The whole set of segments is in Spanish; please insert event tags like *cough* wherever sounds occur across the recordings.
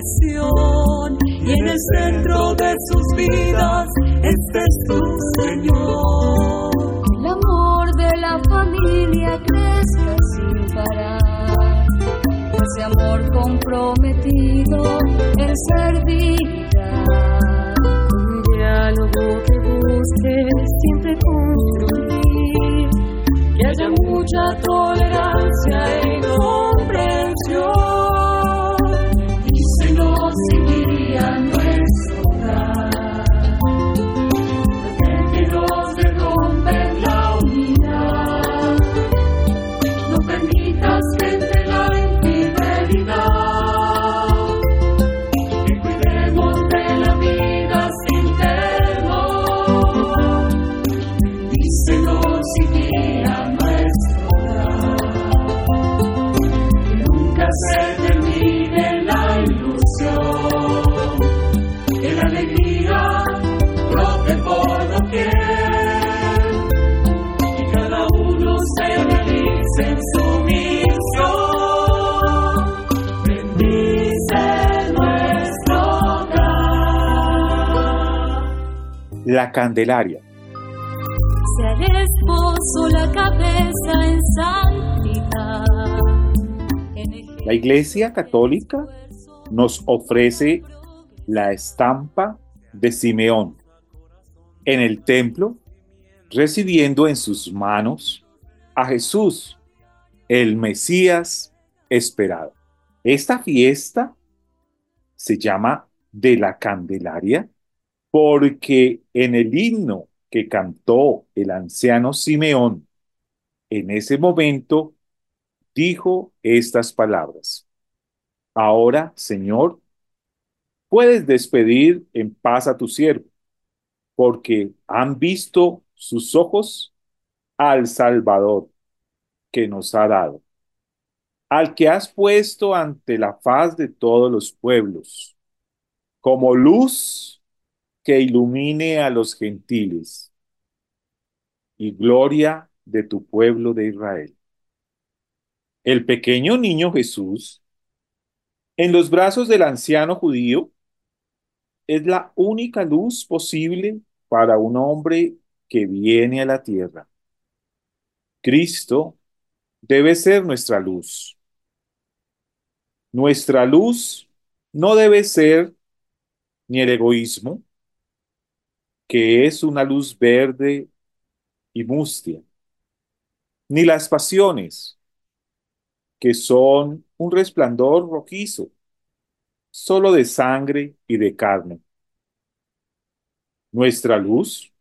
y en el centro de sus vidas estés tu Señor. El amor de la familia crezca sin parar, ese amor comprometido en servirá. Un diálogo que busque siempre construir, que haya mucha tolerancia y comprensión. La Candelaria. Sea el esposo la cabeza en santidad. En el La Iglesia Católica nos ofrece la estampa de Simeón en el templo, recibiendo en sus manos a Jesús, el Mesías esperado. Esta fiesta se llama de la Candelaria porque en el himno que cantó el anciano Simeón en ese momento dijo estas palabras. Ahora, Señor, puedes despedir en paz a tu siervo, porque han visto sus ojos al Salvador que nos ha dado, al que has puesto ante la faz de todos los pueblos, como luz que ilumine a los gentiles y gloria de tu pueblo de Israel. El pequeño niño Jesús, en los brazos del anciano judío, es la única luz posible para un hombre que viene a la tierra. Cristo debe ser nuestra luz. Nuestra luz no debe ser ni el egoísmo, que es una luz verde y mustia, ni las pasiones, que son un resplandor rojizo, solo de sangre y de carne. Nuestra luz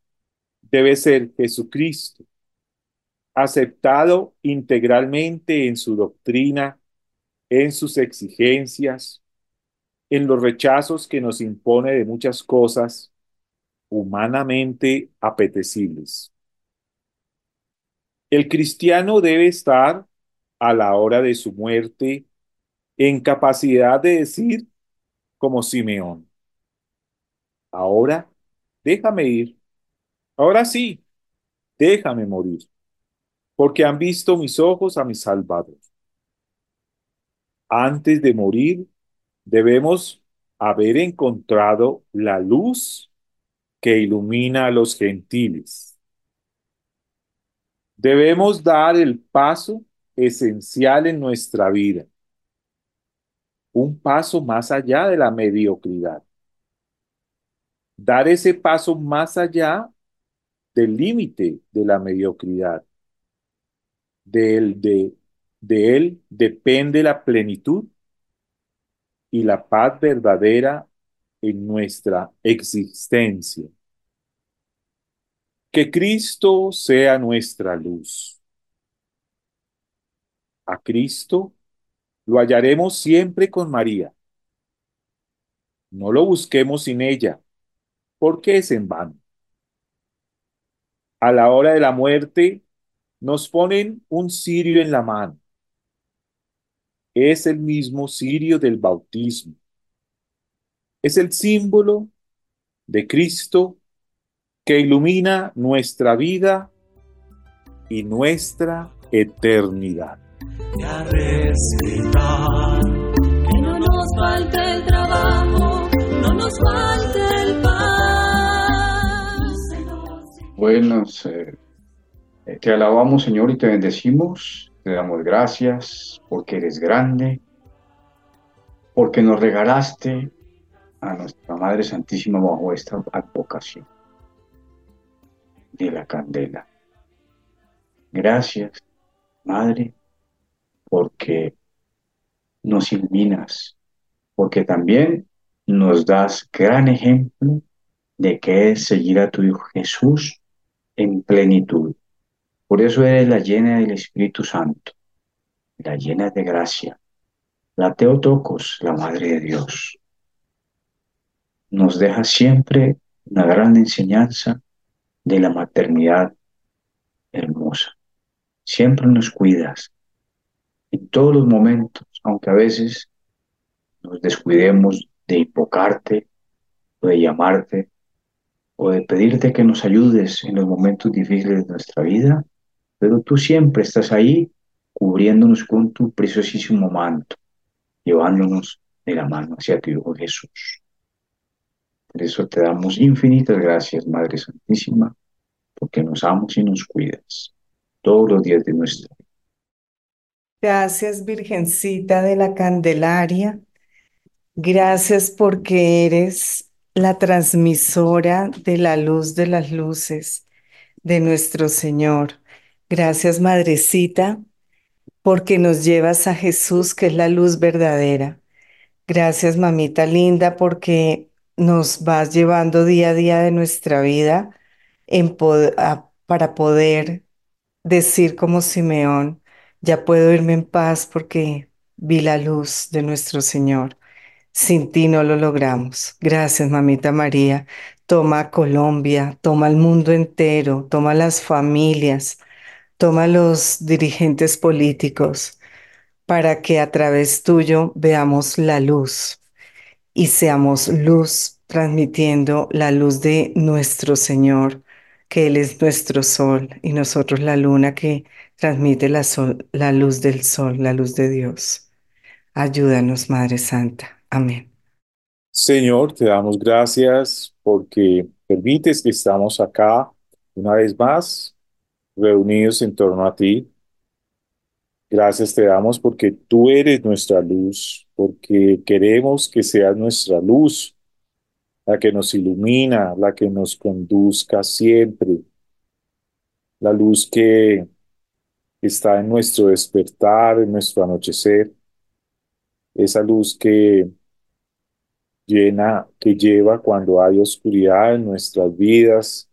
debe ser Jesucristo, aceptado integralmente en su doctrina, en sus exigencias, en los rechazos que nos impone de muchas cosas humanamente apetecibles. El cristiano debe estar a la hora de su muerte en capacidad de decir como Simeón, ahora déjame ir, ahora sí, déjame morir, porque han visto mis ojos a mi Salvador. Antes de morir, debemos haber encontrado la luz que ilumina a los gentiles. Debemos dar el paso esencial en nuestra vida, un paso más allá de la mediocridad. Dar ese paso más allá del límite de la mediocridad. De él, de, de él depende la plenitud y la paz verdadera en nuestra existencia. Que Cristo sea nuestra luz. A Cristo lo hallaremos siempre con María. No lo busquemos sin ella, porque es en vano. A la hora de la muerte nos ponen un cirio en la mano. Es el mismo cirio del bautismo. Es el símbolo de Cristo que ilumina nuestra vida y nuestra eternidad. Y a respetar. Que no nos falte el trabajo, no nos falte el pan. Buenos, eh, te alabamos Señor y te bendecimos, te damos gracias porque eres grande, porque nos regalaste a nuestra Madre Santísima bajo esta advocación de la candela. Gracias, Madre, porque nos iluminas, porque también nos das gran ejemplo de que es seguir a tu Hijo Jesús en plenitud. Por eso eres la llena del Espíritu Santo, la llena de gracia, la Teotocos, la Madre de Dios. Nos deja siempre una gran enseñanza de la maternidad hermosa. Siempre nos cuidas en todos los momentos, aunque a veces nos descuidemos de invocarte o de llamarte o de pedirte que nos ayudes en los momentos difíciles de nuestra vida, pero tú siempre estás ahí cubriéndonos con tu preciosísimo manto, llevándonos de la mano hacia tu Hijo Jesús. Por eso te damos infinitas gracias, Madre Santísima, porque nos amas y nos cuidas todos los días de nuestra vida. Gracias, Virgencita de la Candelaria. Gracias porque eres la transmisora de la luz de las luces de nuestro Señor. Gracias, Madrecita, porque nos llevas a Jesús, que es la luz verdadera. Gracias, mamita linda, porque nos vas llevando día a día de nuestra vida a- para poder decir como Simeón, ya puedo irme en paz porque vi la luz de nuestro Señor. Sin ti no lo logramos. Gracias, mamita María. Toma a Colombia, toma al mundo entero, toma las familias, toma los dirigentes políticos para que a través tuyo veamos la luz y seamos luz transmitiendo la luz de nuestro Señor, que Él es nuestro sol y nosotros la luna que transmite la, sol- la luz del sol, la luz de Dios. Ayúdanos, Madre Santa. Amén. Señor, te damos gracias porque permites que estamos acá una vez más reunidos en torno a ti. Gracias te damos porque tú eres nuestra luz, porque queremos que seas nuestra luz, la que nos ilumina, la que nos conduzca siempre, la luz que está en nuestro despertar, en nuestro anochecer, esa luz que llena, que lleva cuando hay oscuridad en nuestras vidas,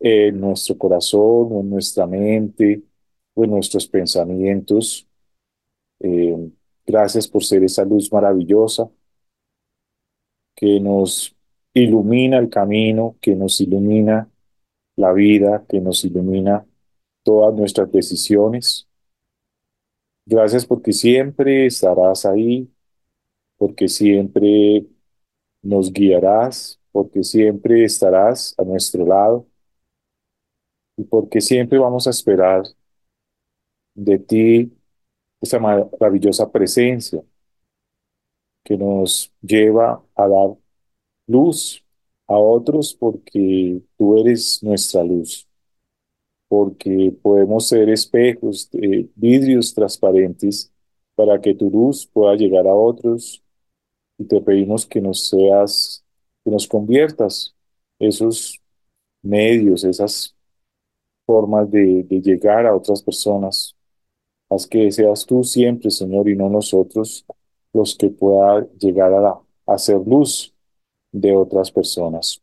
en nuestro corazón en nuestra mente nuestros pensamientos. Eh, gracias por ser esa luz maravillosa que nos ilumina el camino, que nos ilumina la vida, que nos ilumina todas nuestras decisiones. Gracias porque siempre estarás ahí, porque siempre nos guiarás, porque siempre estarás a nuestro lado y porque siempre vamos a esperar de ti esa maravillosa presencia que nos lleva a dar luz a otros porque tú eres nuestra luz, porque podemos ser espejos, eh, vidrios transparentes para que tu luz pueda llegar a otros y te pedimos que nos seas, que nos conviertas esos medios, esas formas de, de llegar a otras personas. Haz que seas tú siempre, Señor, y no nosotros los que pueda llegar a, la- a ser luz de otras personas.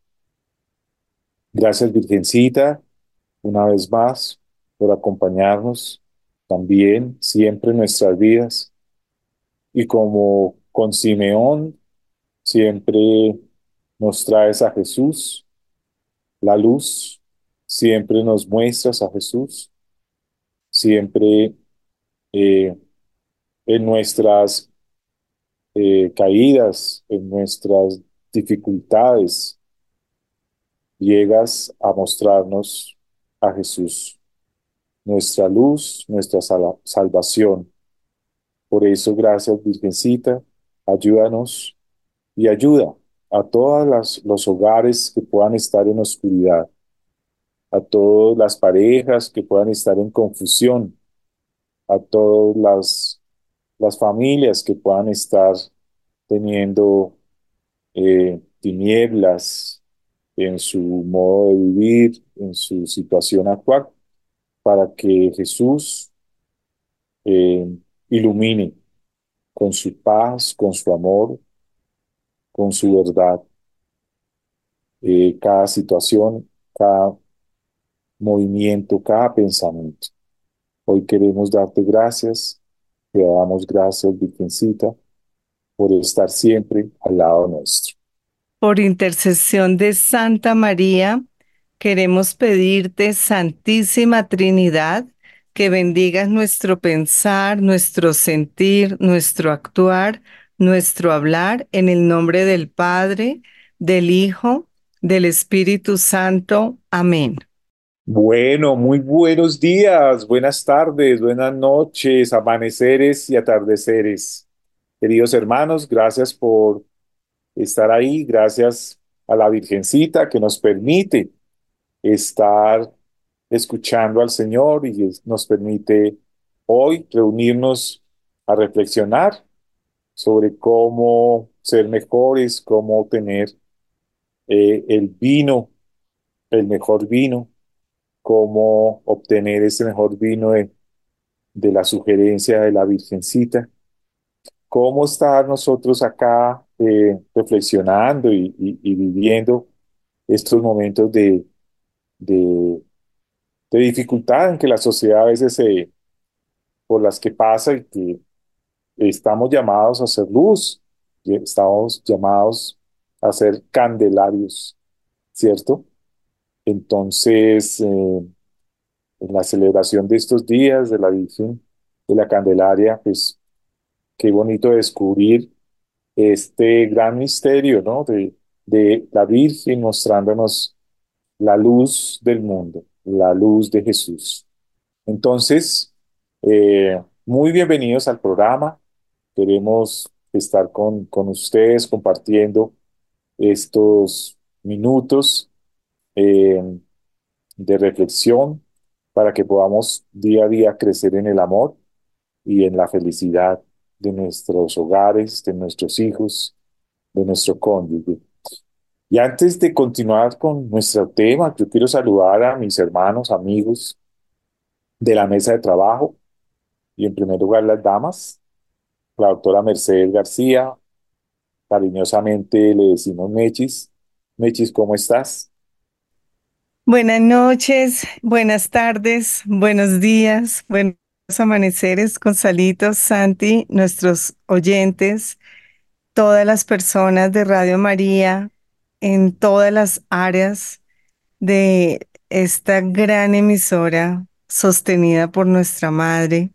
Gracias, Virgencita, una vez más, por acompañarnos también siempre en nuestras vidas. Y como con Simeón, siempre nos traes a Jesús, la luz, siempre nos muestras a Jesús, siempre eh, en nuestras eh, caídas, en nuestras dificultades, llegas a mostrarnos a Jesús, nuestra luz, nuestra sal- salvación. Por eso, gracias Virgencita, ayúdanos y ayuda a todos los hogares que puedan estar en oscuridad, a todas las parejas que puedan estar en confusión, a todas las, las familias que puedan estar teniendo eh, tinieblas en su modo de vivir, en su situación actual, para que Jesús eh, ilumine con su paz, con su amor, con su verdad, eh, cada situación, cada movimiento, cada pensamiento. Hoy queremos darte gracias, te damos gracias, Virgencita, por estar siempre al lado nuestro. Por intercesión de Santa María, queremos pedirte, Santísima Trinidad, que bendigas nuestro pensar, nuestro sentir, nuestro actuar, nuestro hablar, en el nombre del Padre, del Hijo, del Espíritu Santo. Amén. Bueno, muy buenos días, buenas tardes, buenas noches, amaneceres y atardeceres. Queridos hermanos, gracias por estar ahí, gracias a la Virgencita que nos permite estar escuchando al Señor y nos permite hoy reunirnos a reflexionar sobre cómo ser mejores, cómo tener eh, el vino, el mejor vino, cómo obtener ese mejor vino de, de la sugerencia de la Virgencita, cómo estar nosotros acá eh, reflexionando y, viviendo estos momentos de, de, dificultad en que la sociedad a veces se, por las que pasa y que estamos llamados a hacer luz, estamos llamados a ser candelarios, ¿cierto? Entonces, eh, en la celebración de estos días de la Virgen de la Candelaria, pues qué bonito descubrir este gran misterio, ¿no? De, de la Virgen mostrándonos la luz del mundo, la luz de Jesús. Entonces, eh, muy bienvenidos al programa. Queremos estar con, con ustedes compartiendo estos minutos eh, de reflexión para que podamos día a día crecer en el amor y en la felicidad de nuestros hogares, de nuestros hijos, de nuestro cónyuge. Y antes de continuar con nuestro tema, yo quiero saludar a mis hermanos, amigos de la mesa de trabajo y en primer lugar las damas, la doctora Mercedes García, cariñosamente le decimos Mechis. Mechis, ¿cómo estás? Buenas noches, buenas tardes, buenos días, buenos amaneceres, Gonzalito, Santi, nuestros oyentes, todas las personas de Radio María en todas las áreas de esta gran emisora sostenida por nuestra Madre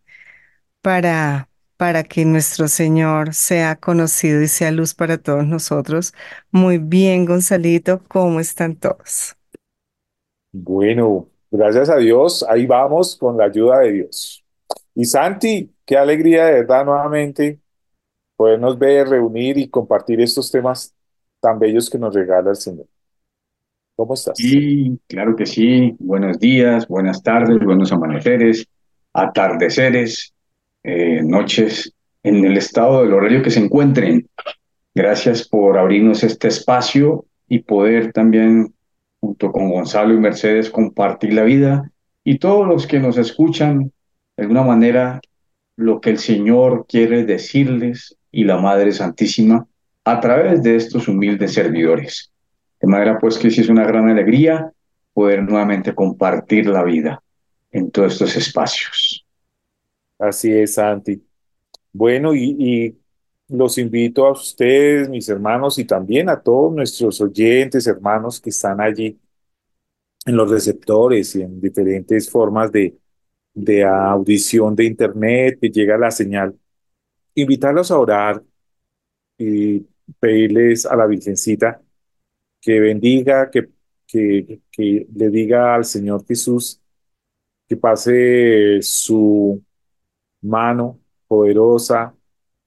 para, para que nuestro Señor sea conocido y sea luz para todos nosotros. Muy bien, Gonzalito, ¿cómo están todos? Bueno, gracias a Dios, ahí vamos con la ayuda de Dios. Y Santi, qué alegría de verdad nuevamente podernos ver, reunir y compartir estos temas tan bellos que nos regala el Señor. ¿Cómo estás? Y claro que sí, buenos días, buenas tardes, buenos amaneceres, atardeceres, eh, noches, en el estado del horario que se encuentren. Gracias por abrirnos este espacio y poder también, junto con Gonzalo y Mercedes, compartir la vida y todos los que nos escuchan, de alguna manera, lo que el Señor quiere decirles y la Madre Santísima a través de estos humildes servidores. De manera pues que sí es una gran alegría poder nuevamente compartir la vida en todos estos espacios. Así es, Santi. Bueno, y, y los invito a ustedes, mis hermanos, y también a todos nuestros oyentes, hermanos que están allí en los receptores y en diferentes formas de, de audición de internet, que llega la señal, invitarlos a orar y pedirles a la Virgencita que bendiga, que, que, que le diga al Señor Jesús que pase su mano poderosa,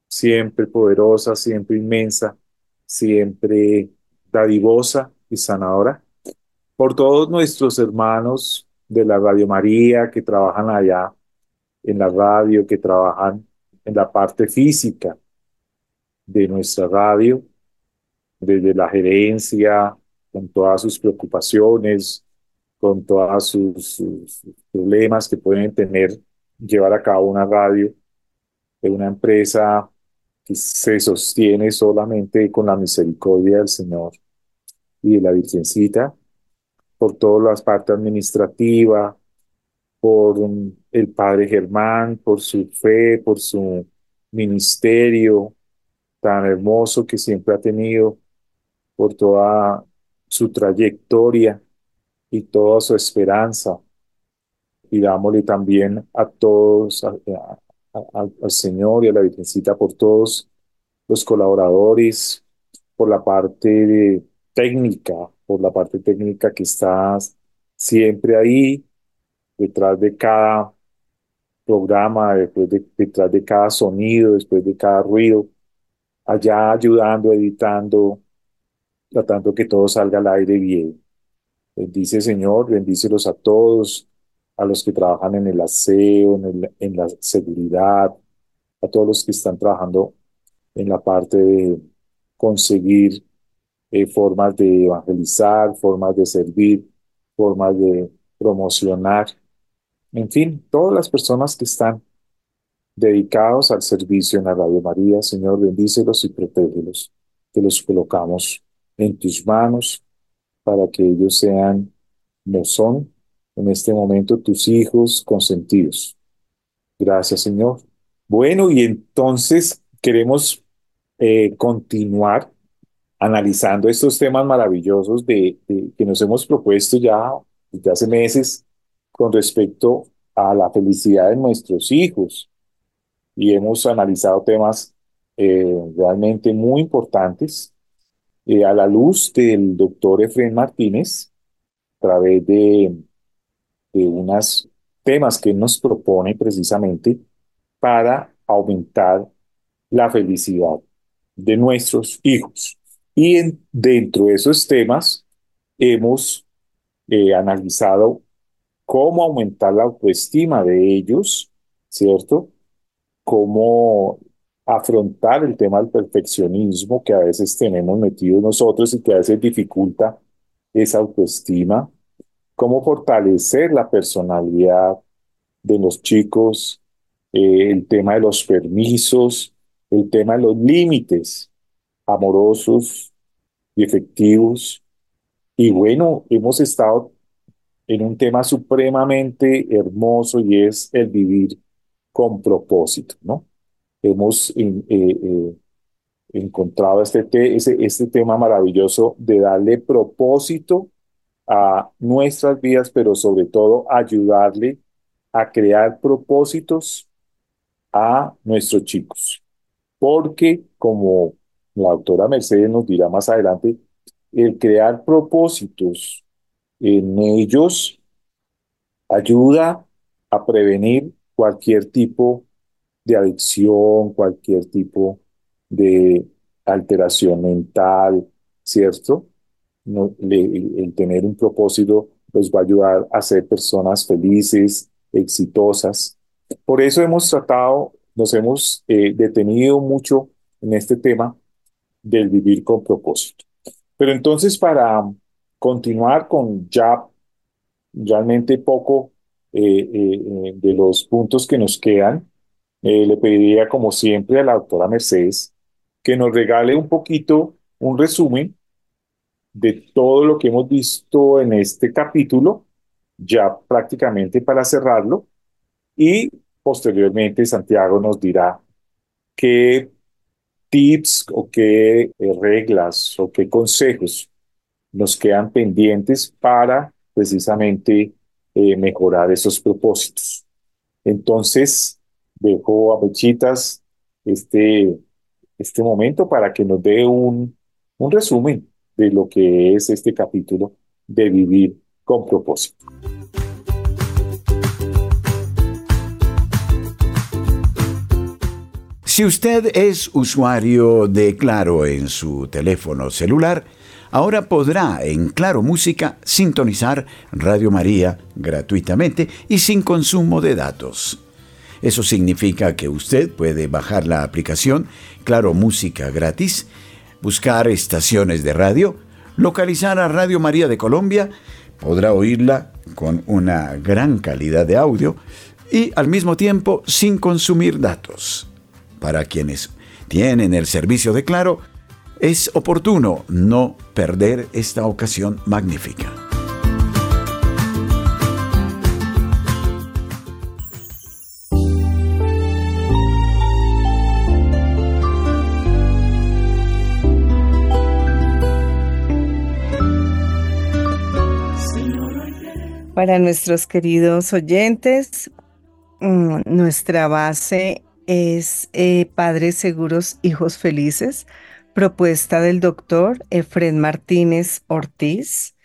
siempre poderosa, siempre inmensa, siempre dadivosa y sanadora, por todos nuestros hermanos de la Radio María que trabajan allá en la radio, que trabajan en la parte física de nuestra radio, desde la gerencia, con todas sus preocupaciones, con todos sus, sus problemas que pueden tener, llevar a cabo una radio de una empresa se sostiene solamente con la misericordia del Señor y de la Virgencita, por todas las partes administrativa, por el Padre Germán, por su fe, por su ministerio tan hermoso que siempre ha tenido, por toda su trayectoria y toda su esperanza. Y dámosle también a todos, a, a, al Señor y a la Virgencita por todos los colaboradores, por la parte técnica, por la parte técnica que está siempre ahí, detrás de cada programa, después de, detrás de cada sonido, después de cada ruido, allá ayudando, editando, tratando que todo salga al aire bien. Bendice Señor, bendícelos a todos, a los que trabajan en el aseo, en, la seguridad, a todos los que están trabajando en la parte de conseguir eh, formas de evangelizar, formas de servir, formas de promocionar. En fin, todas las personas que están dedicados al servicio en la Radio María, Señor, bendícelos y protégelos. Te los colocamos en tus manos para que ellos sean, no son en este momento, tus hijos consentidos. Gracias, Señor. Bueno, y entonces queremos eh, continuar analizando estos temas maravillosos de, de, que nos hemos propuesto ya desde hace meses con respecto a la felicidad de nuestros hijos. Y hemos analizado temas eh, realmente muy importantes eh, a la luz del doctor Efraín Martínez, a través de, de unos temas que nos propone precisamente para aumentar la felicidad de nuestros hijos. Y en, dentro de esos temas hemos eh, analizado cómo aumentar la autoestima de ellos, ¿cierto? Cómo afrontar el tema del perfeccionismo que a veces tenemos metido nosotros y que a veces dificulta esa autoestima, cómo fortalecer la personalidad de los chicos, eh, el tema de los permisos, el tema de los límites amorosos y efectivos. Y bueno, hemos estado en un tema supremamente hermoso y es el vivir con propósito, ¿no? Hemos eh, eh, encontrado este, este tema maravilloso de darle propósito a nuestras vidas, pero sobre todo ayudarle a crear propósitos a nuestros chicos. Porque, como la doctora Mercedes nos dirá más adelante, el crear propósitos en ellos ayuda a prevenir cualquier tipo de adicción, cualquier tipo de alteración mental, ¿cierto? No, le, el tener un propósito los va a ayudar a ser personas felices, exitosas. Por eso hemos tratado, nos hemos eh, detenido mucho en este tema del vivir con propósito. Pero entonces para continuar con ya realmente poco eh, eh, de los puntos que nos quedan, le pediría como siempre a la doctora Mercedes que nos regale un poquito un resumen de todo lo que hemos visto en este capítulo, ya prácticamente para cerrarlo, y posteriormente Santiago nos dirá qué tips o qué reglas o qué consejos nos quedan pendientes para precisamente eh, mejorar esos propósitos. Entonces, dejo a Mechitas este este momento para que nos dé un, un resumen de lo que es este capítulo de vivir con propósito. Si usted es usuario de Claro en su teléfono celular, ahora podrá en Claro Música sintonizar Radio María gratuitamente y sin consumo de datos. Eso significa que usted puede bajar la aplicación Claro Música gratis, buscar estaciones de radio, localizar a Radio María de Colombia, podrá oírla con una gran calidad de audio y al mismo tiempo sin consumir datos. Para quienes tienen el servicio de Claro, es oportuno no perder esta ocasión magnífica. Para nuestros queridos oyentes, mm, nuestra base es eh, Padres Seguros, Hijos Felices, propuesta del doctor Efren Martínez Ortiz,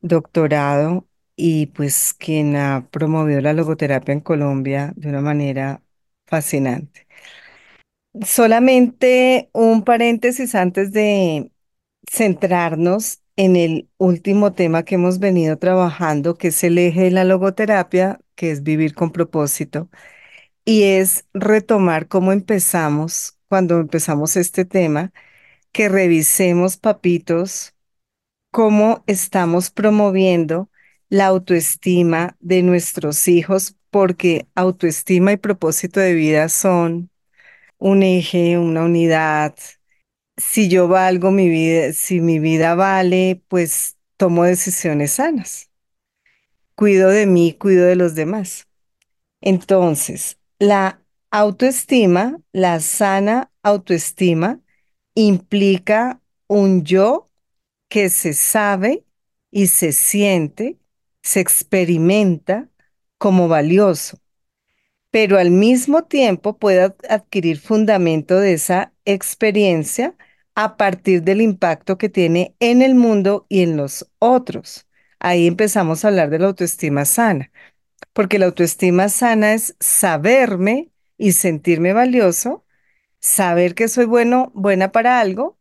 doctorado y pues quien ha promovido la logoterapia en Colombia de una manera fascinante. Solamente un paréntesis antes de centrarnos en el último tema que hemos venido trabajando, que es el eje de la logoterapia, que es vivir con propósito, y es retomar cómo empezamos, cuando empezamos este tema, que revisemos, papitos, cómo estamos promoviendo la autoestima de nuestros hijos, porque autoestima y propósito de vida son un eje, una unidad, si yo valgo mi vida, si mi vida vale, pues tomo decisiones sanas. Cuido de mí, cuido de los demás. Entonces, la autoestima, la sana autoestima, implica un yo que se sabe y se siente, se experimenta como valioso, pero al mismo tiempo puede adquirir fundamento de esa experiencia a partir del impacto que tiene en el mundo y en los otros. Ahí empezamos a hablar de la autoestima sana, porque la autoestima sana es saberme y sentirme valioso, saber que soy bueno, buena para algo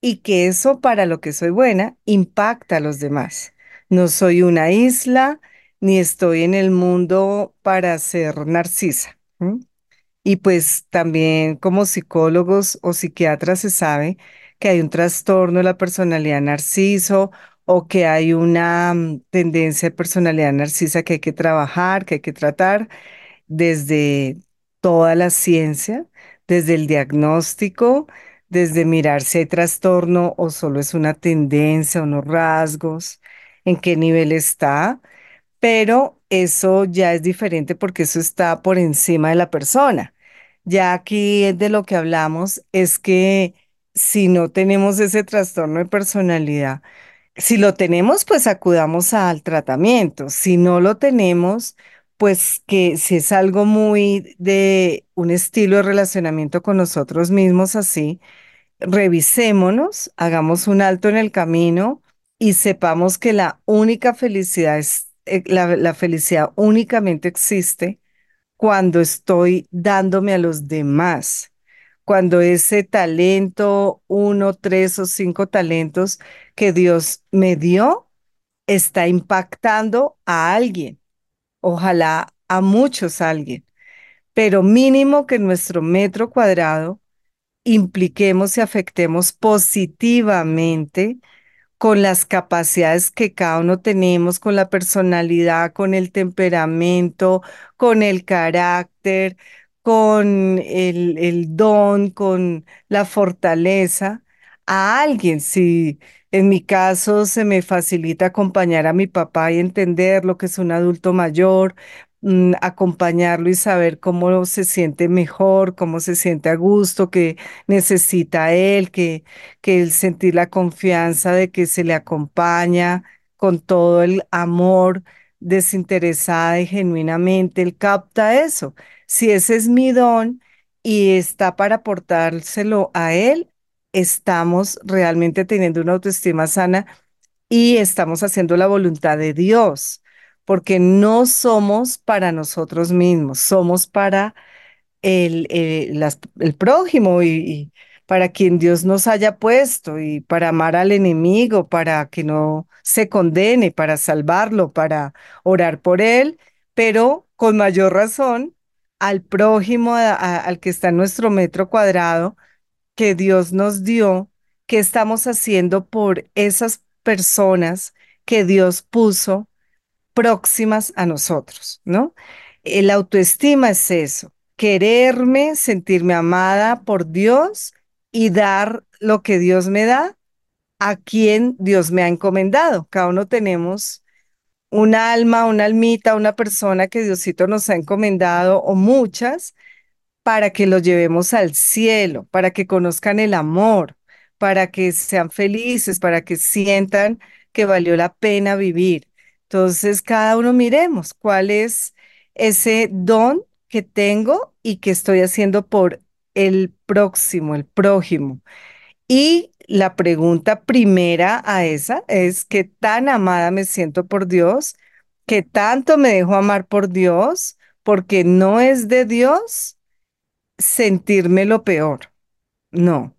y que eso para lo que soy buena impacta a los demás. No soy una isla ni estoy en el mundo para ser narcisa. Y pues también como psicólogos o psiquiatras se sabe que hay un trastorno de la personalidad narciso o que hay una mm, tendencia de personalidad narcisa que hay que trabajar, que hay que tratar desde toda la ciencia, desde el diagnóstico, desde mirar si hay trastorno o solo es una tendencia, unos rasgos, en qué nivel está, pero eso ya es diferente porque eso está por encima de la persona. Ya aquí de lo que hablamos es que si no tenemos ese trastorno de personalidad, si lo tenemos, pues acudamos al tratamiento. Si no lo tenemos, pues que si es algo muy de un estilo de relacionamiento con nosotros mismos así, revisémonos, hagamos un alto en el camino y sepamos que la única felicidad es, eh, la, la felicidad únicamente existe cuando estoy dándome a los demás, cuando ese talento, uno, tres o cinco talentos que Dios me dio, está impactando a alguien, ojalá a muchos alguien, pero mínimo que nuestro metro cuadrado impliquemos y afectemos positivamente con las capacidades que cada uno tenemos, con la personalidad, con el temperamento, con el carácter, con el, el don, con la fortaleza a alguien. Si en mi caso se me facilita acompañar a mi papá y entender lo que es un adulto mayor, mm, acompañarlo y saber cómo se siente mejor, cómo se siente a gusto, que necesita él, que, que el sentir la confianza de que se le acompaña con todo el amor desinteresada y genuinamente, él capta eso. Si ese es mi don y está para aportárselo a Él, estamos realmente teniendo una autoestima sana y estamos haciendo la voluntad de Dios, porque no somos para nosotros mismos, somos para el, eh, el prójimo y, para quien Dios nos haya puesto y para amar al enemigo, para que no se condene, para salvarlo, para orar por él, pero con mayor razón al prójimo, al que está en nuestro metro cuadrado que Dios nos dio, que estamos haciendo por esas personas que Dios puso próximas a nosotros, ¿no? El autoestima es eso, quererme, sentirme amada por Dios y dar lo que Dios me da a quien Dios me ha encomendado. Cada uno tenemos un alma, una almita, una persona que Diosito nos ha encomendado o muchas para que los llevemos al cielo, para que conozcan el amor, para que sean felices, para que sientan que valió la pena vivir. Entonces, cada uno miremos cuál es ese don que tengo y que estoy haciendo por el próximo, el prójimo. Y la pregunta primera a esa es, ¿qué tan amada me siento por Dios? ¿Qué tanto me dejo amar por Dios? Porque no es de Dios sentirme lo peor. No,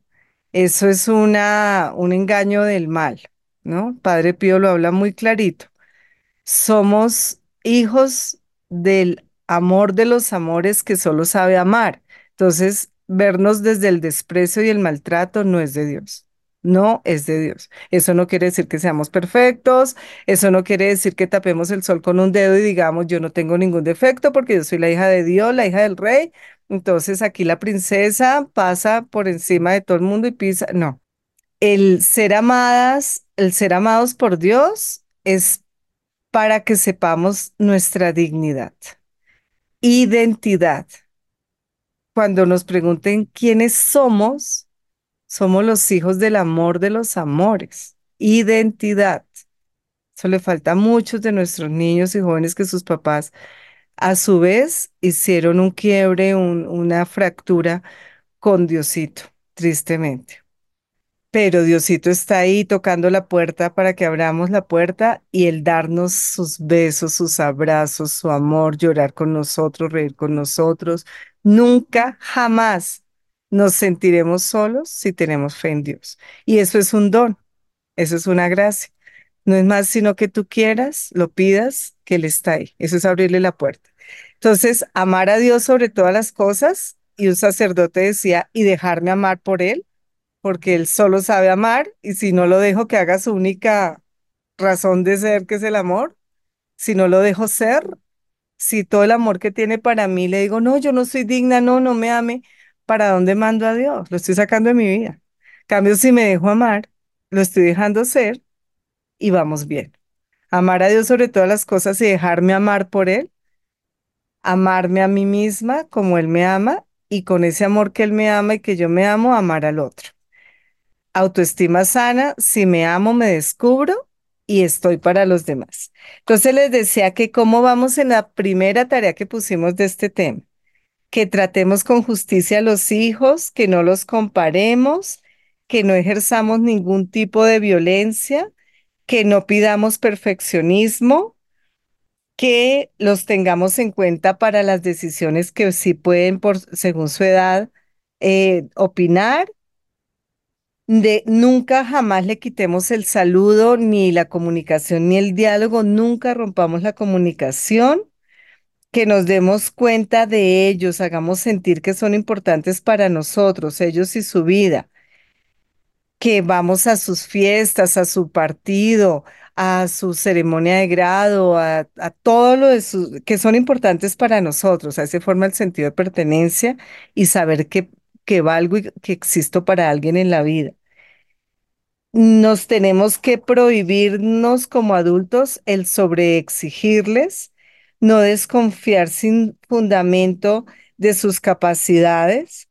eso es una, un engaño del mal, ¿no? Padre Pío lo habla muy clarito. Somos hijos del amor de los amores que solo sabe amar. Entonces, vernos desde el desprecio y el maltrato no es de Dios. No es de Dios. Eso no quiere decir que seamos perfectos, eso no quiere decir que tapemos el sol con un dedo y digamos yo no tengo ningún defecto porque yo soy la hija de Dios, la hija del rey. Entonces aquí la princesa pasa por encima de todo el mundo y pisa. No. El ser amadas, el ser amados por Dios es para que sepamos nuestra dignidad, identidad. Cuando nos pregunten quiénes somos, somos los hijos del amor de los amores, identidad. Eso le falta a muchos de nuestros niños y jóvenes que sus papás a su vez hicieron un quiebre, un- una fractura con Diosito, tristemente. Pero Diosito está ahí tocando la puerta para que abramos la puerta y Él darnos sus besos, sus abrazos, su amor, llorar con nosotros, reír con nosotros. Nunca, jamás nos sentiremos solos si tenemos fe en Dios. Y eso es un don, eso es una gracia. No es más sino que tú quieras, lo pidas, que Él está ahí. Eso es abrirle la puerta. Entonces, amar a Dios sobre todas las cosas, y un sacerdote decía, y dejarme amar por Él porque él solo sabe amar y si no lo dejo que haga su única razón de ser, que es el amor, si no lo dejo ser, si todo el amor que tiene para mí le digo, no, yo no soy digna, no, no me ame, ¿para dónde mando a Dios? Lo estoy sacando de mi vida. Cambio, si me dejo amar, lo estoy dejando ser y vamos bien. Amar a Dios sobre todas las cosas y dejarme amar por Él, amarme a mí misma como Él me ama y con ese amor que Él me ama y que yo me amo, amar al otro. Autoestima sana, si me amo, me descubro y estoy para los demás. Entonces les decía que cómo vamos en la primera tarea que pusimos de este tema, que tratemos con justicia a los hijos, que no los comparemos, que no ejerzamos ningún tipo de violencia, que no pidamos perfeccionismo, que los tengamos en cuenta para las decisiones que sí pueden, por, según su edad, eh, opinar de nunca jamás le quitemos el saludo, ni la comunicación, ni el diálogo, nunca rompamos la comunicación, que nos demos cuenta de ellos, hagamos sentir que son importantes para nosotros, ellos y su vida, que vamos a sus fiestas, a su partido, a su ceremonia de grado, a, todo lo de sus, que son importantes para nosotros, a ese forma el sentido de pertenencia y saber que, que valgo y que existo para alguien en la vida nos tenemos que prohibirnos como adultos el sobreexigirles, no desconfiar sin fundamento de sus capacidades,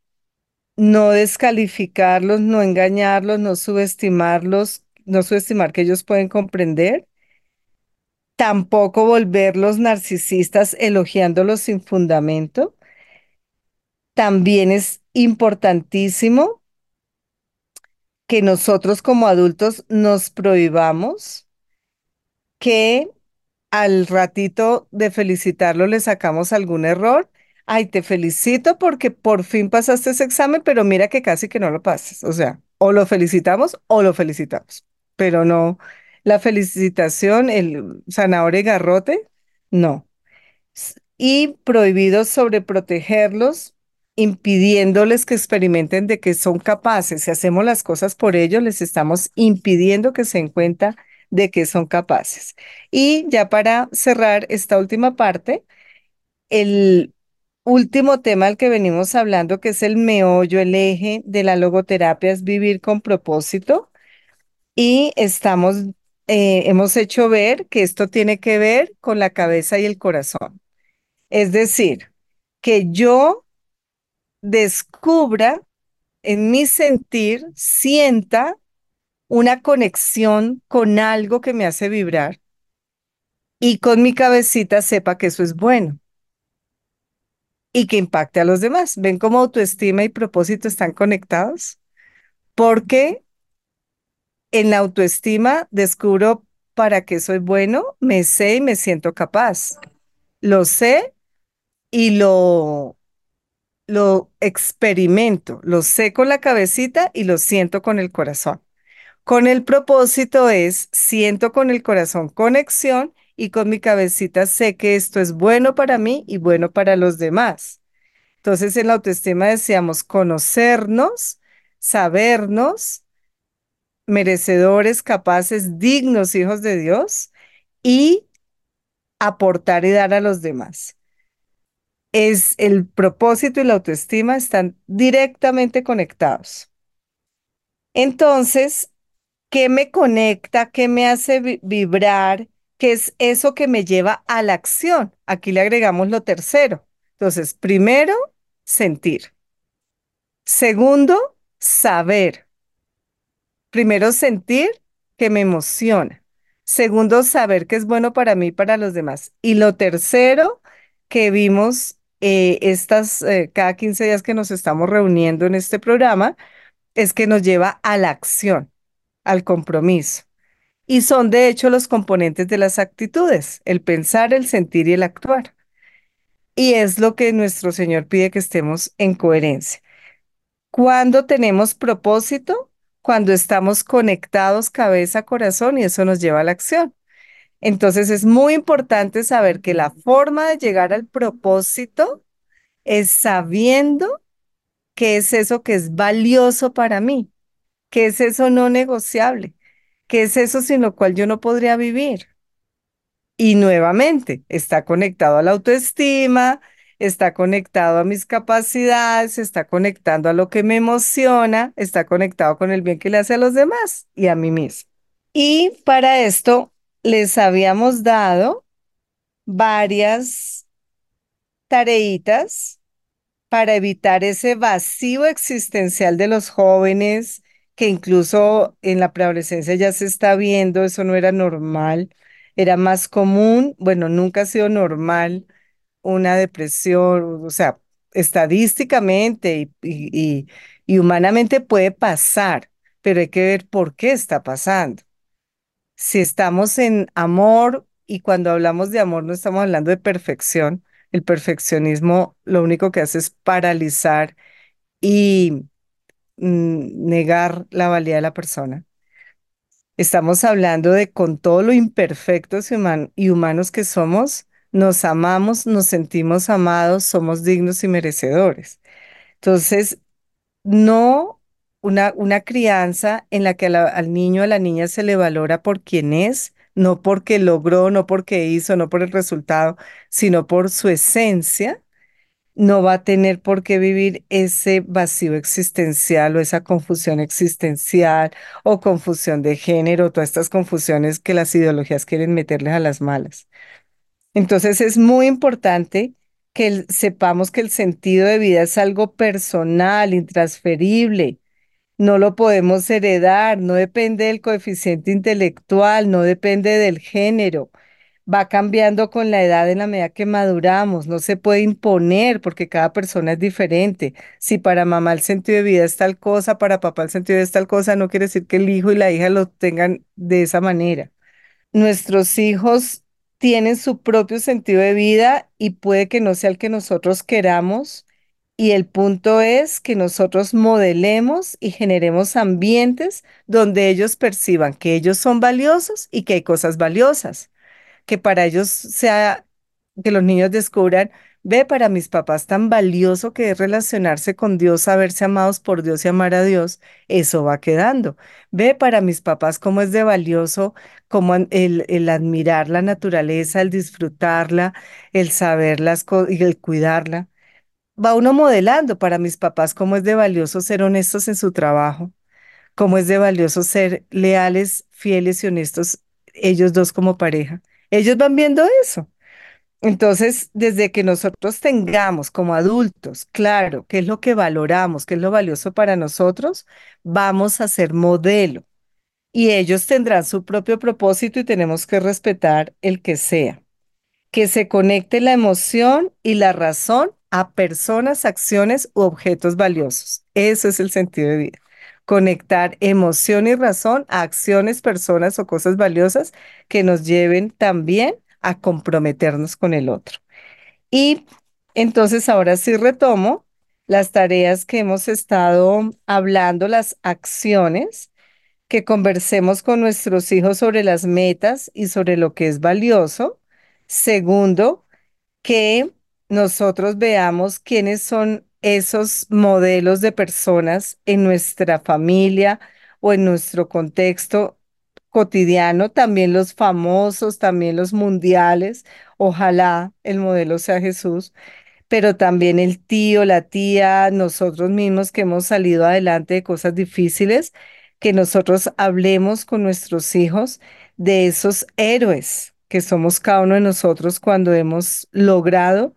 no descalificarlos, no engañarlos, no subestimarlos, no subestimar que ellos pueden comprender, tampoco volverlos narcisistas elogiándolos sin fundamento. También es importantísimo que nosotros como adultos nos prohibamos que al ratito de felicitarlo le sacamos algún error. Ay, te felicito porque por fin pasaste ese examen, pero mira que casi que no lo pases. O sea, o lo felicitamos o lo felicitamos, pero no la felicitación, el zanahoria y garrote, no. Y prohibido sobreprotegerlos, impidiéndoles que experimenten de que son capaces. Si hacemos las cosas por ellos, les estamos impidiendo que se den cuenta de que son capaces. Y ya para cerrar esta última parte, el último tema al que venimos hablando, que es el meollo, el eje de la logoterapia, es vivir con propósito. Y estamos, eh, hemos hecho ver que esto tiene que ver con la cabeza y el corazón. Es decir, que yo descubra en mi sentir, sienta una conexión con algo que me hace vibrar y con mi cabecita sepa que eso es bueno y que impacte a los demás. ¿Ven cómo autoestima y propósito están conectados? Porque en la autoestima descubro para qué soy bueno, me sé y me siento capaz. Lo sé y lo, lo experimento, lo sé con la cabecita y lo siento con el corazón. Con el propósito es, siento con el corazón conexión y con mi cabecita sé que esto es bueno para mí y bueno para los demás. Entonces en la autoestima decíamos conocernos, sabernos, merecedores, capaces, dignos hijos de Dios y aportar y dar a los demás. Es el propósito y la autoestima están directamente conectados. Entonces, ¿qué me conecta? ¿Qué me hace vi- vibrar? ¿Qué es eso que me lleva a la acción? Aquí le agregamos lo tercero. Entonces, primero, sentir. Segundo, saber. Primero, sentir que me emociona. Segundo, saber que es bueno para mí y para los demás. Y lo tercero, que vimos eh, estas, eh, cada 15 días que nos estamos reuniendo en este programa, es que nos lleva a la acción, al compromiso. Y son de hecho los componentes de las actitudes, el pensar, el sentir y el actuar. Y es lo que nuestro Señor pide que estemos en coherencia. Cuando tenemos propósito, cuando estamos conectados cabeza, corazón y eso nos lleva a la acción. Entonces es muy importante saber que la forma de llegar al propósito es sabiendo qué es eso que es valioso para mí, qué es eso no negociable, qué es eso sin lo cual yo no podría vivir. Y nuevamente, está conectado a la autoestima, está conectado a mis capacidades, está conectando a lo que me emociona, está conectado con el bien que le hace a los demás y a mí mismo. Y para esto les habíamos dado varias tareitas para evitar ese vacío existencial de los jóvenes, que incluso en la preadolescencia ya se está viendo, eso no era normal, era más común, bueno, nunca ha sido normal una depresión, o sea, estadísticamente y, y, humanamente puede pasar, pero hay que ver por qué está pasando. Si estamos en amor, y cuando hablamos de amor no estamos hablando de perfección, el perfeccionismo lo único que hace es paralizar y mm, negar la valía de la persona. Estamos hablando de con todo lo imperfectos y, human- y humanos que somos, nos amamos, nos sentimos amados, somos dignos y merecedores. Entonces, no una, una crianza en la que al niño, a la niña se le valora por quien es, no porque logró, no porque hizo, no por el resultado, sino por su esencia, no va a tener por qué vivir ese vacío existencial o esa confusión existencial o confusión de género, todas estas confusiones que las ideologías quieren meterles a las malas. Entonces es muy importante que sepamos que el sentido de vida es algo personal, intransferible. No lo podemos heredar, no depende del coeficiente intelectual, no depende del género. va cambiando con la edad en la medida que maduramos, no se puede imponer porque cada persona es diferente. Si para mamá el sentido de vida es tal cosa, para papá el sentido de vida es tal cosa, no quiere decir que el hijo y la hija lo tengan de esa manera. Nuestros hijos tienen su propio sentido de vida y puede que no sea el que nosotros queramos. Y el punto es que nosotros modelemos y generemos ambientes donde ellos perciban que ellos son valiosos y que hay cosas valiosas que para ellos sea, que los niños descubran, ve para mis papás tan valioso que es relacionarse con Dios, saberse amados por Dios y amar a Dios, eso va quedando. Ve para mis papás cómo es de valioso, cómo el, el admirar la naturaleza, el disfrutarla, el saber las cosas y el cuidarla. Va uno modelando para mis papás cómo es de valioso ser honestos en su trabajo, cómo es de valioso ser leales, fieles y honestos ellos dos como pareja. Ellos van viendo eso. Entonces, desde que nosotros tengamos como adultos, claro, qué es lo que valoramos, qué es lo valioso para nosotros, vamos a ser modelo. Y ellos tendrán su propio propósito y tenemos que respetar el que sea. Que se conecte la emoción y la razón a personas, acciones u objetos valiosos. Eso es el sentido de vida conectar emoción y razón a acciones, personas o cosas valiosas que nos lleven también a comprometernos con el otro. Y entonces ahora sí retomo las tareas que hemos estado hablando, las acciones, que conversemos con nuestros hijos sobre las metas y sobre lo que es valioso. Segundo, que nosotros veamos quiénes son esos modelos de personas en nuestra familia o en nuestro contexto cotidiano, también los famosos, también los mundiales, ojalá el modelo sea Jesús, pero también el tío, la tía, nosotros mismos que hemos salido adelante de cosas difíciles, que nosotros hablemos con nuestros hijos de esos héroes que somos cada uno de nosotros cuando hemos logrado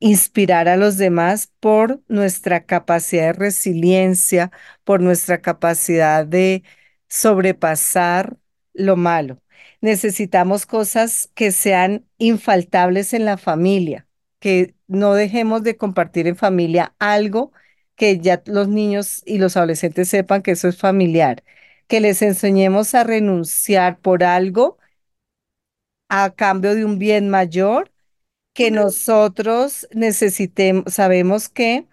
inspirar a los demás por nuestra capacidad de resiliencia, por nuestra capacidad de sobrepasar lo malo. Necesitamos cosas que sean infaltables en la familia, que no dejemos de compartir en familia algo que ya los niños y los adolescentes sepan que eso es familiar, que les enseñemos a renunciar por algo a cambio de un bien mayor que nosotros necesitemos, sabemos que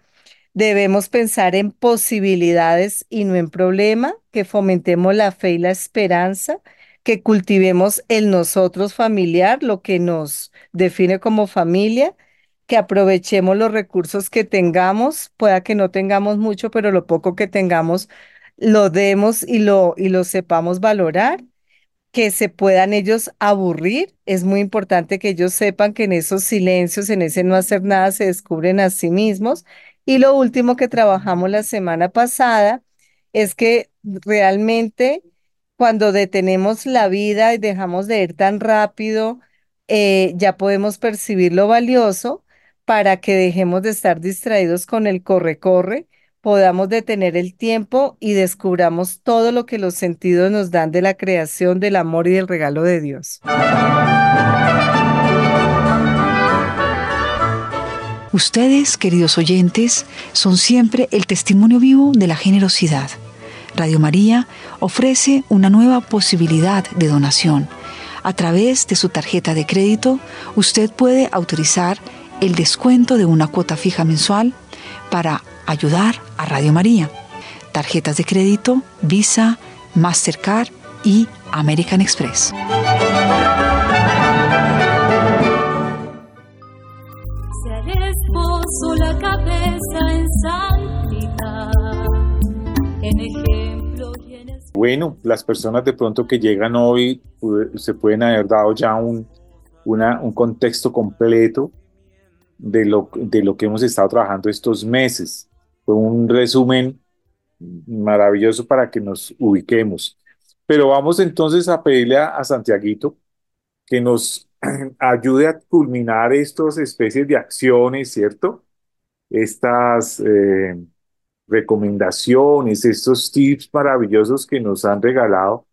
debemos pensar en posibilidades y no en problema, que fomentemos la fe y la esperanza, que cultivemos el nosotros familiar, lo que nos define como familia, que aprovechemos los recursos que tengamos, pueda que no tengamos mucho, pero lo poco que tengamos lo demos y lo, y lo sepamos valorar que se puedan ellos aburrir. Es muy importante que ellos sepan que en esos silencios, en ese no hacer nada, se descubren a sí mismos. Y lo último que trabajamos la semana pasada es que realmente cuando detenemos la vida y dejamos de ir tan rápido, eh, ya podemos percibir lo valioso para que dejemos de estar distraídos con el corre-corre podamos detener el tiempo y descubramos todo lo que los sentidos nos dan de la creación, del amor y del regalo de Dios. Ustedes, queridos oyentes, son siempre el testimonio vivo de la generosidad. Radio María ofrece una nueva posibilidad de donación. A través de su tarjeta de crédito, usted puede autorizar el descuento de una cuota fija mensual para ayudar a Radio María. Tarjetas de crédito, Visa, Mastercard y American Express. la cabeza en Bueno, las personas de pronto que llegan hoy se pueden haber dado ya un, un contexto completo de lo, de lo que hemos estado trabajando estos meses. Fue un resumen maravilloso para que nos ubiquemos. Pero vamos entonces a pedirle a, Santiaguito que nos *clears throat* ayude a culminar estas especies de acciones, ¿cierto? Estas eh, recomendaciones, estos tips maravillosos que nos han regalado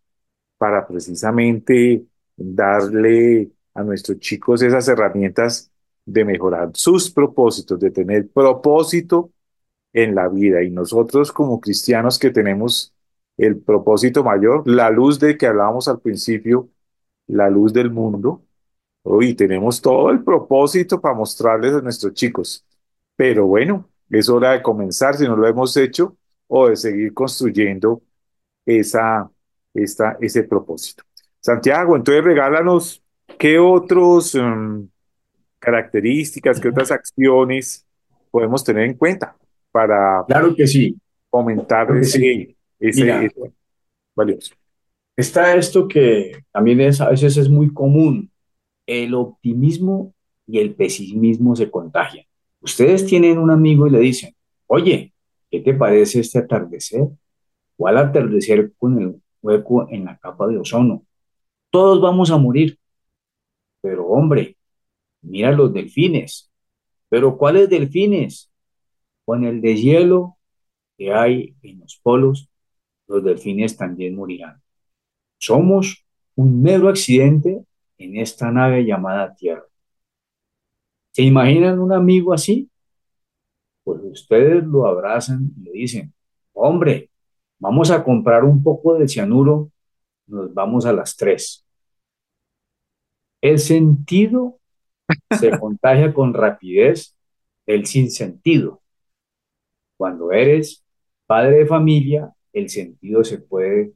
para precisamente darle a nuestros chicos esas herramientas de mejorar sus propósitos, de tener propósito en la vida. Y nosotros como cristianos que tenemos el propósito mayor, la luz de que hablábamos al principio, la luz del mundo, hoy tenemos todo el propósito para mostrarles a nuestros chicos. Pero bueno, es hora de comenzar si no lo hemos hecho o de seguir construyendo esa, esta, ese propósito. Santiago, entonces regálanos qué otros um, características, qué otras acciones podemos tener en cuenta para Claro que sí. fomentar Claro que ese, sí. ese- Mira. ese valioso. Está esto que también es, a veces es muy común. El optimismo y el pesimismo se contagian. Ustedes tienen un amigo y le dicen, oye, ¿qué te parece este atardecer? O al atardecer con el hueco en la capa de ozono. Todos vamos a morir. Pero hombre, mira los delfines. ¿Pero cuáles delfines? Con el deshielo que hay en los polos, los delfines también morirán. Somos un mero accidente en esta nave llamada Tierra. ¿Se imaginan un amigo así? Pues ustedes lo abrazan y le dicen, hombre, vamos a comprar un poco de cianuro, nos vamos a las tres. El sentido se contagia con rapidez del sinsentido. Cuando eres padre de familia, el sentido se puede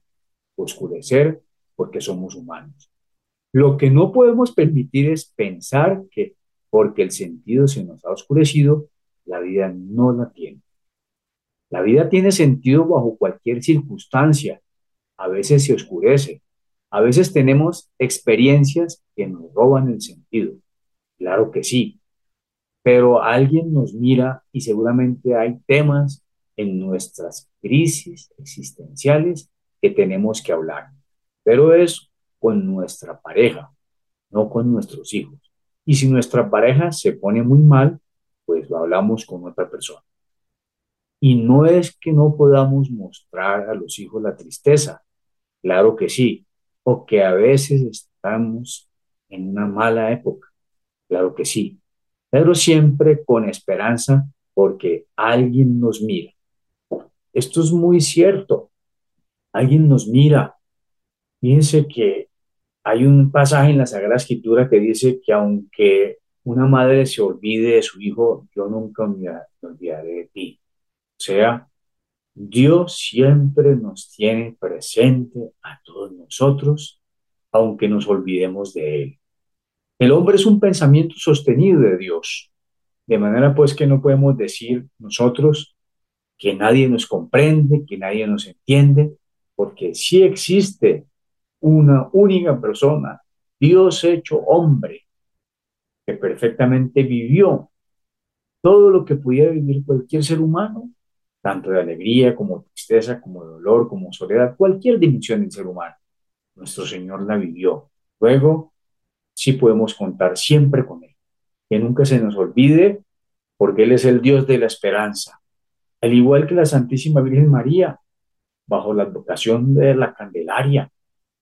oscurecer porque somos humanos. Lo que no podemos permitir es pensar que porque el sentido se nos ha oscurecido, la vida no la tiene. La vida tiene sentido bajo cualquier circunstancia. A veces se oscurece. A veces tenemos experiencias que nos roban el sentido. Claro que sí. Pero alguien nos mira y seguramente hay temas en nuestras crisis existenciales que tenemos que hablar. Pero es con nuestra pareja, no con nuestros hijos. Y si nuestra pareja se pone muy mal, pues lo hablamos con otra persona. Y no es que no podamos mostrar a los hijos la tristeza, claro que sí, o que a veces estamos en una mala época, claro que sí, pero siempre con esperanza porque alguien nos mira. Esto es muy cierto, alguien nos mira. Fíjense que hay un pasaje en la Sagrada Escritura que dice que aunque una madre se olvide de su hijo, yo nunca me olvidaré de ti. O sea, Dios siempre nos tiene presente a todos nosotros, aunque nos olvidemos de Él. El hombre es un pensamiento sostenido de Dios, de manera pues que no podemos decir nosotros que nadie nos comprende, que nadie nos entiende, porque sí existe una única persona, Dios hecho hombre, que perfectamente vivió todo lo que pudiera vivir cualquier ser humano, tanto de alegría como tristeza, como dolor, como soledad, cualquier dimensión del ser humano. Nuestro Señor la vivió. Luego, sí podemos contar siempre con Él. Que nunca se nos olvide, porque Él es el Dios de la esperanza. Al igual que la Santísima Virgen María, bajo la advocación de la Candelaria,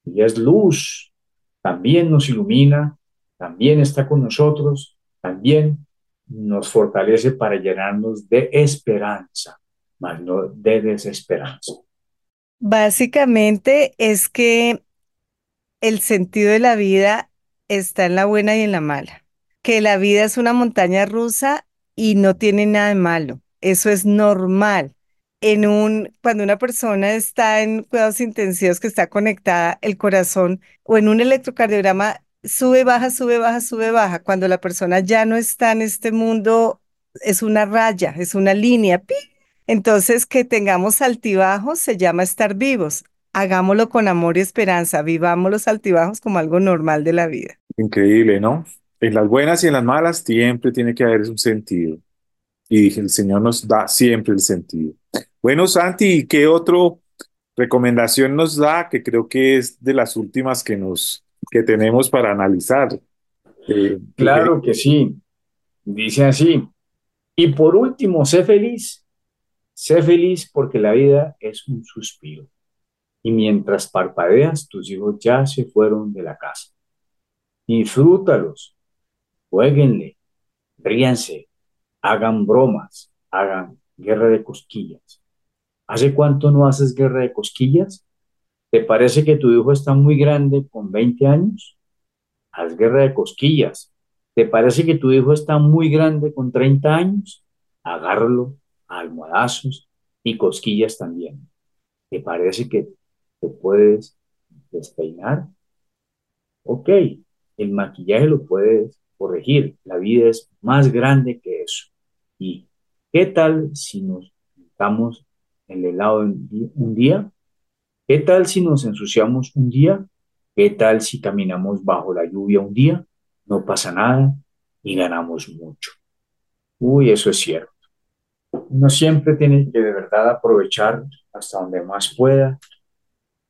ella es luz, también nos ilumina, también está con nosotros, también nos fortalece para llenarnos de esperanza, más no de desesperanza. Básicamente es que el sentido de la vida está en la buena y en la mala. Que la vida es una montaña rusa y no tiene nada de malo. Eso es normal. En un, cuando una persona está en cuidados intensivos, que está conectada, el corazón o en un electrocardiograma sube, baja, sube, baja, sube, baja. Cuando la persona ya no está en este mundo, es una raya, es una línea. Entonces, que tengamos altibajos se llama estar vivos. Hagámoslo con amor y esperanza, vivamos los altibajos como algo normal de la vida. Increíble, ¿no? En las buenas y en las malas siempre tiene que haber un sentido. Y el Señor nos da siempre el sentido. Bueno, Santi, ¿qué otro recomendación nos da? Que creo que es de las últimas que nos que tenemos para analizar. Eh, Claro que sí. Dice así. Y por último, sé feliz. Sé feliz porque la vida es un suspiro. Y mientras parpadeas, tus hijos ya se fueron de la casa. Disfrútalos, jueguenle, ríanse, hagan bromas, hagan guerra de cosquillas. ¿Hace cuánto no haces guerra de cosquillas? ¿Te parece que tu hijo está muy grande con 20 años? Haz guerra de cosquillas. ¿Te parece que tu hijo está muy grande con 30 años? Agárralo a almohadazos y cosquillas también. ¿Te parece que te puedes despeinar? Ok, el maquillaje lo puedes corregir. La vida es más grande que eso. ¿Y qué tal si nos en el helado un día? ¿Qué tal si nos ensuciamos un día? ¿Qué tal si caminamos bajo la lluvia un día? No pasa nada y ganamos mucho. Uy, eso es cierto. Uno siempre tiene que de verdad aprovechar hasta donde más pueda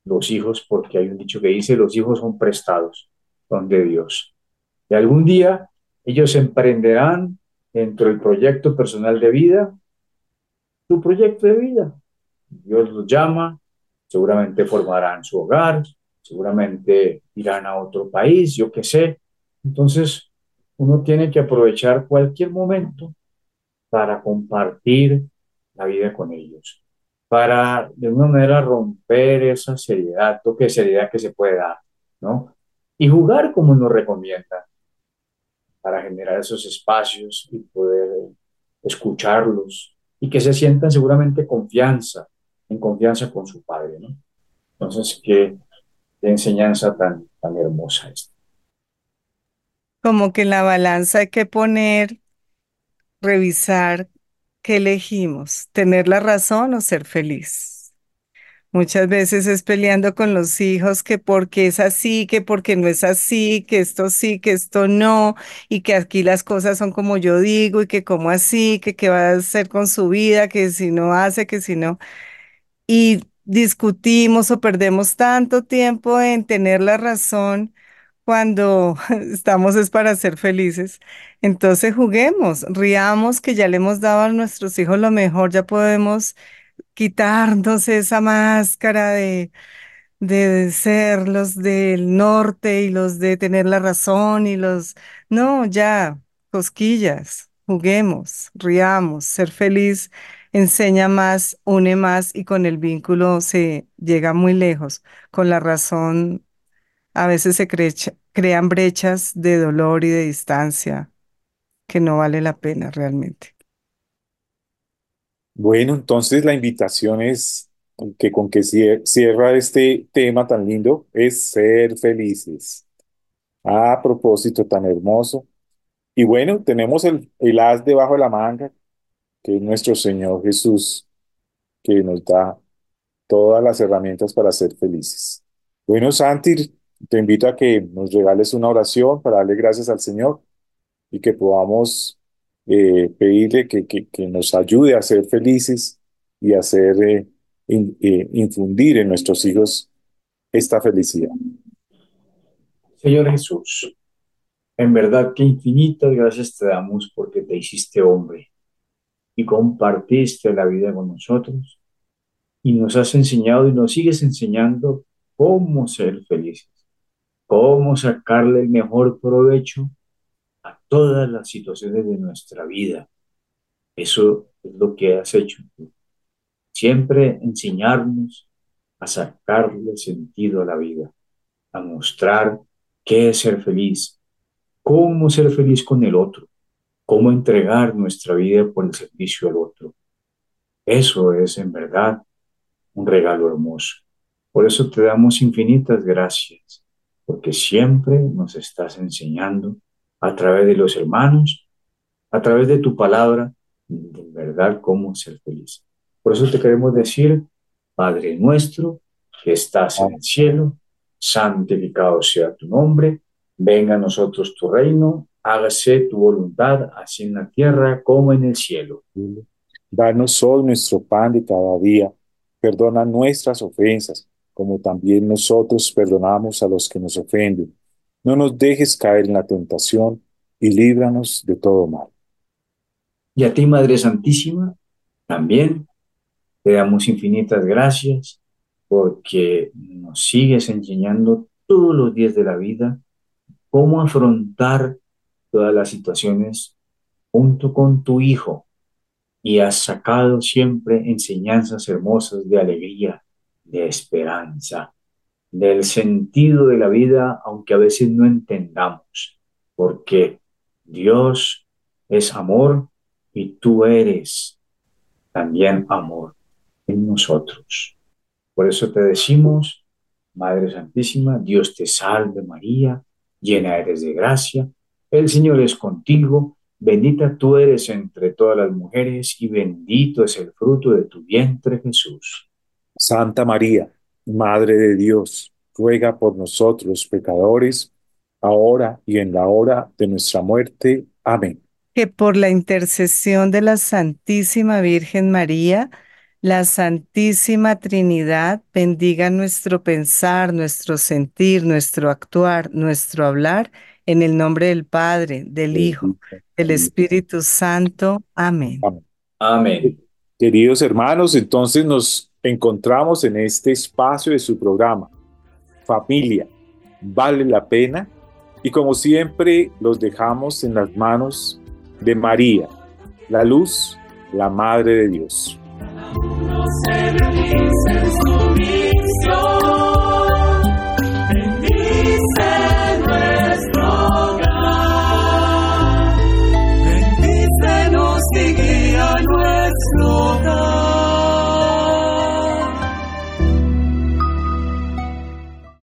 los hijos, porque hay un dicho que dice, los hijos son prestados, son de Dios. Y algún día ellos emprenderán dentro del proyecto personal de vida su proyecto de vida. Dios los llama, seguramente formarán su hogar, seguramente irán a otro país, yo qué sé. Entonces, uno tiene que aprovechar cualquier momento para compartir la vida con ellos, para de alguna manera romper esa seriedad, toque de seriedad que se puede dar, ¿no? Y jugar como nos recomienda, para generar esos espacios y poder escucharlos y que se sientan seguramente confianza, en confianza con su padre, ¿no? Entonces, qué, enseñanza tan, tan hermosa esta. Como que la balanza hay que poner revisar qué elegimos, tener la razón o ser feliz. Muchas veces es peleando con los hijos que porque es así, que porque no es así, que esto sí, que esto no, y que aquí las cosas son como yo digo, y que como así, que qué va a hacer con su vida, que si no hace, que si no. Y discutimos o perdemos tanto tiempo en tener la razón cuando *laughs* estamos es para ser felices. Entonces juguemos, riamos que ya le hemos dado a nuestros hijos lo mejor, ya podemos quitarnos esa máscara de, de ser los del norte y los de tener la razón y los... No, ya, cosquillas, juguemos, riamos, ser feliz enseña más, une más y con el vínculo se llega muy lejos. Con la razón a veces se crean brechas de dolor y de distancia que no vale la pena realmente. Bueno, entonces la invitación es que con que cierra este tema tan lindo es ser felices. A propósito tan hermoso. Y bueno, tenemos el, el as debajo de la manga, que es nuestro Señor Jesús, que nos da todas las herramientas para ser felices. Bueno, Santi, te invito a que nos regales una oración para darle gracias al Señor y que podamos eh, pedirle que, que, que, nos ayude a ser felices y a hacer, eh, eh, infundir en nuestros hijos esta felicidad. Señor Jesús, en verdad que infinitas gracias te damos porque te hiciste hombre y compartiste la vida con nosotros y nos has enseñado y nos sigues enseñando cómo ser felices, cómo sacarle el mejor provecho a todas las situaciones de nuestra vida. Eso es lo que has hecho. Siempre enseñarnos a sacarle sentido a la vida, a mostrar qué es ser feliz, cómo ser feliz con el otro, cómo entregar nuestra vida por el servicio al otro. Eso es en verdad un regalo hermoso. Por eso te damos infinitas gracias, porque siempre nos estás enseñando a través de los hermanos, a través de tu palabra, de verdad cómo ser feliz. Por eso te queremos decir, Padre nuestro, que estás en el cielo, santificado sea tu nombre, venga a nosotros tu reino, hágase tu voluntad, así en la tierra como en el cielo. Danos hoy nuestro pan de cada día, perdona nuestras ofensas, como también nosotros perdonamos a los que nos ofenden no nos dejes caer en la tentación y líbranos de todo mal. Y a ti, Madre Santísima, también te damos infinitas gracias porque nos sigues enseñando todos los días de la vida cómo afrontar todas las situaciones junto con tu hijo y has sacado siempre enseñanzas hermosas de alegría, de esperanza, del sentido de la vida, aunque a veces no entendamos, porque Dios es amor y tú eres también amor en nosotros. Por eso te decimos, Madre Santísima, Dios te salve María, llena eres de gracia, el Señor es contigo, bendita tú eres entre todas las mujeres y bendito es el fruto de tu vientre Jesús. Santa María, Madre de Dios, ruega por nosotros pecadores, ahora y en la hora de nuestra muerte. Amén. Que por la intercesión de la Santísima Virgen María, la Santísima Trinidad bendiga nuestro pensar, nuestro sentir, nuestro actuar, nuestro hablar, en el nombre del Padre, del Hijo, del Espíritu Santo. Amén. Amén. Queridos hermanos, entonces nos encontramos en este espacio de su programa. Familia, vale la pena. Y como siempre, los dejamos en las manos de María, la luz, la Madre de Dios.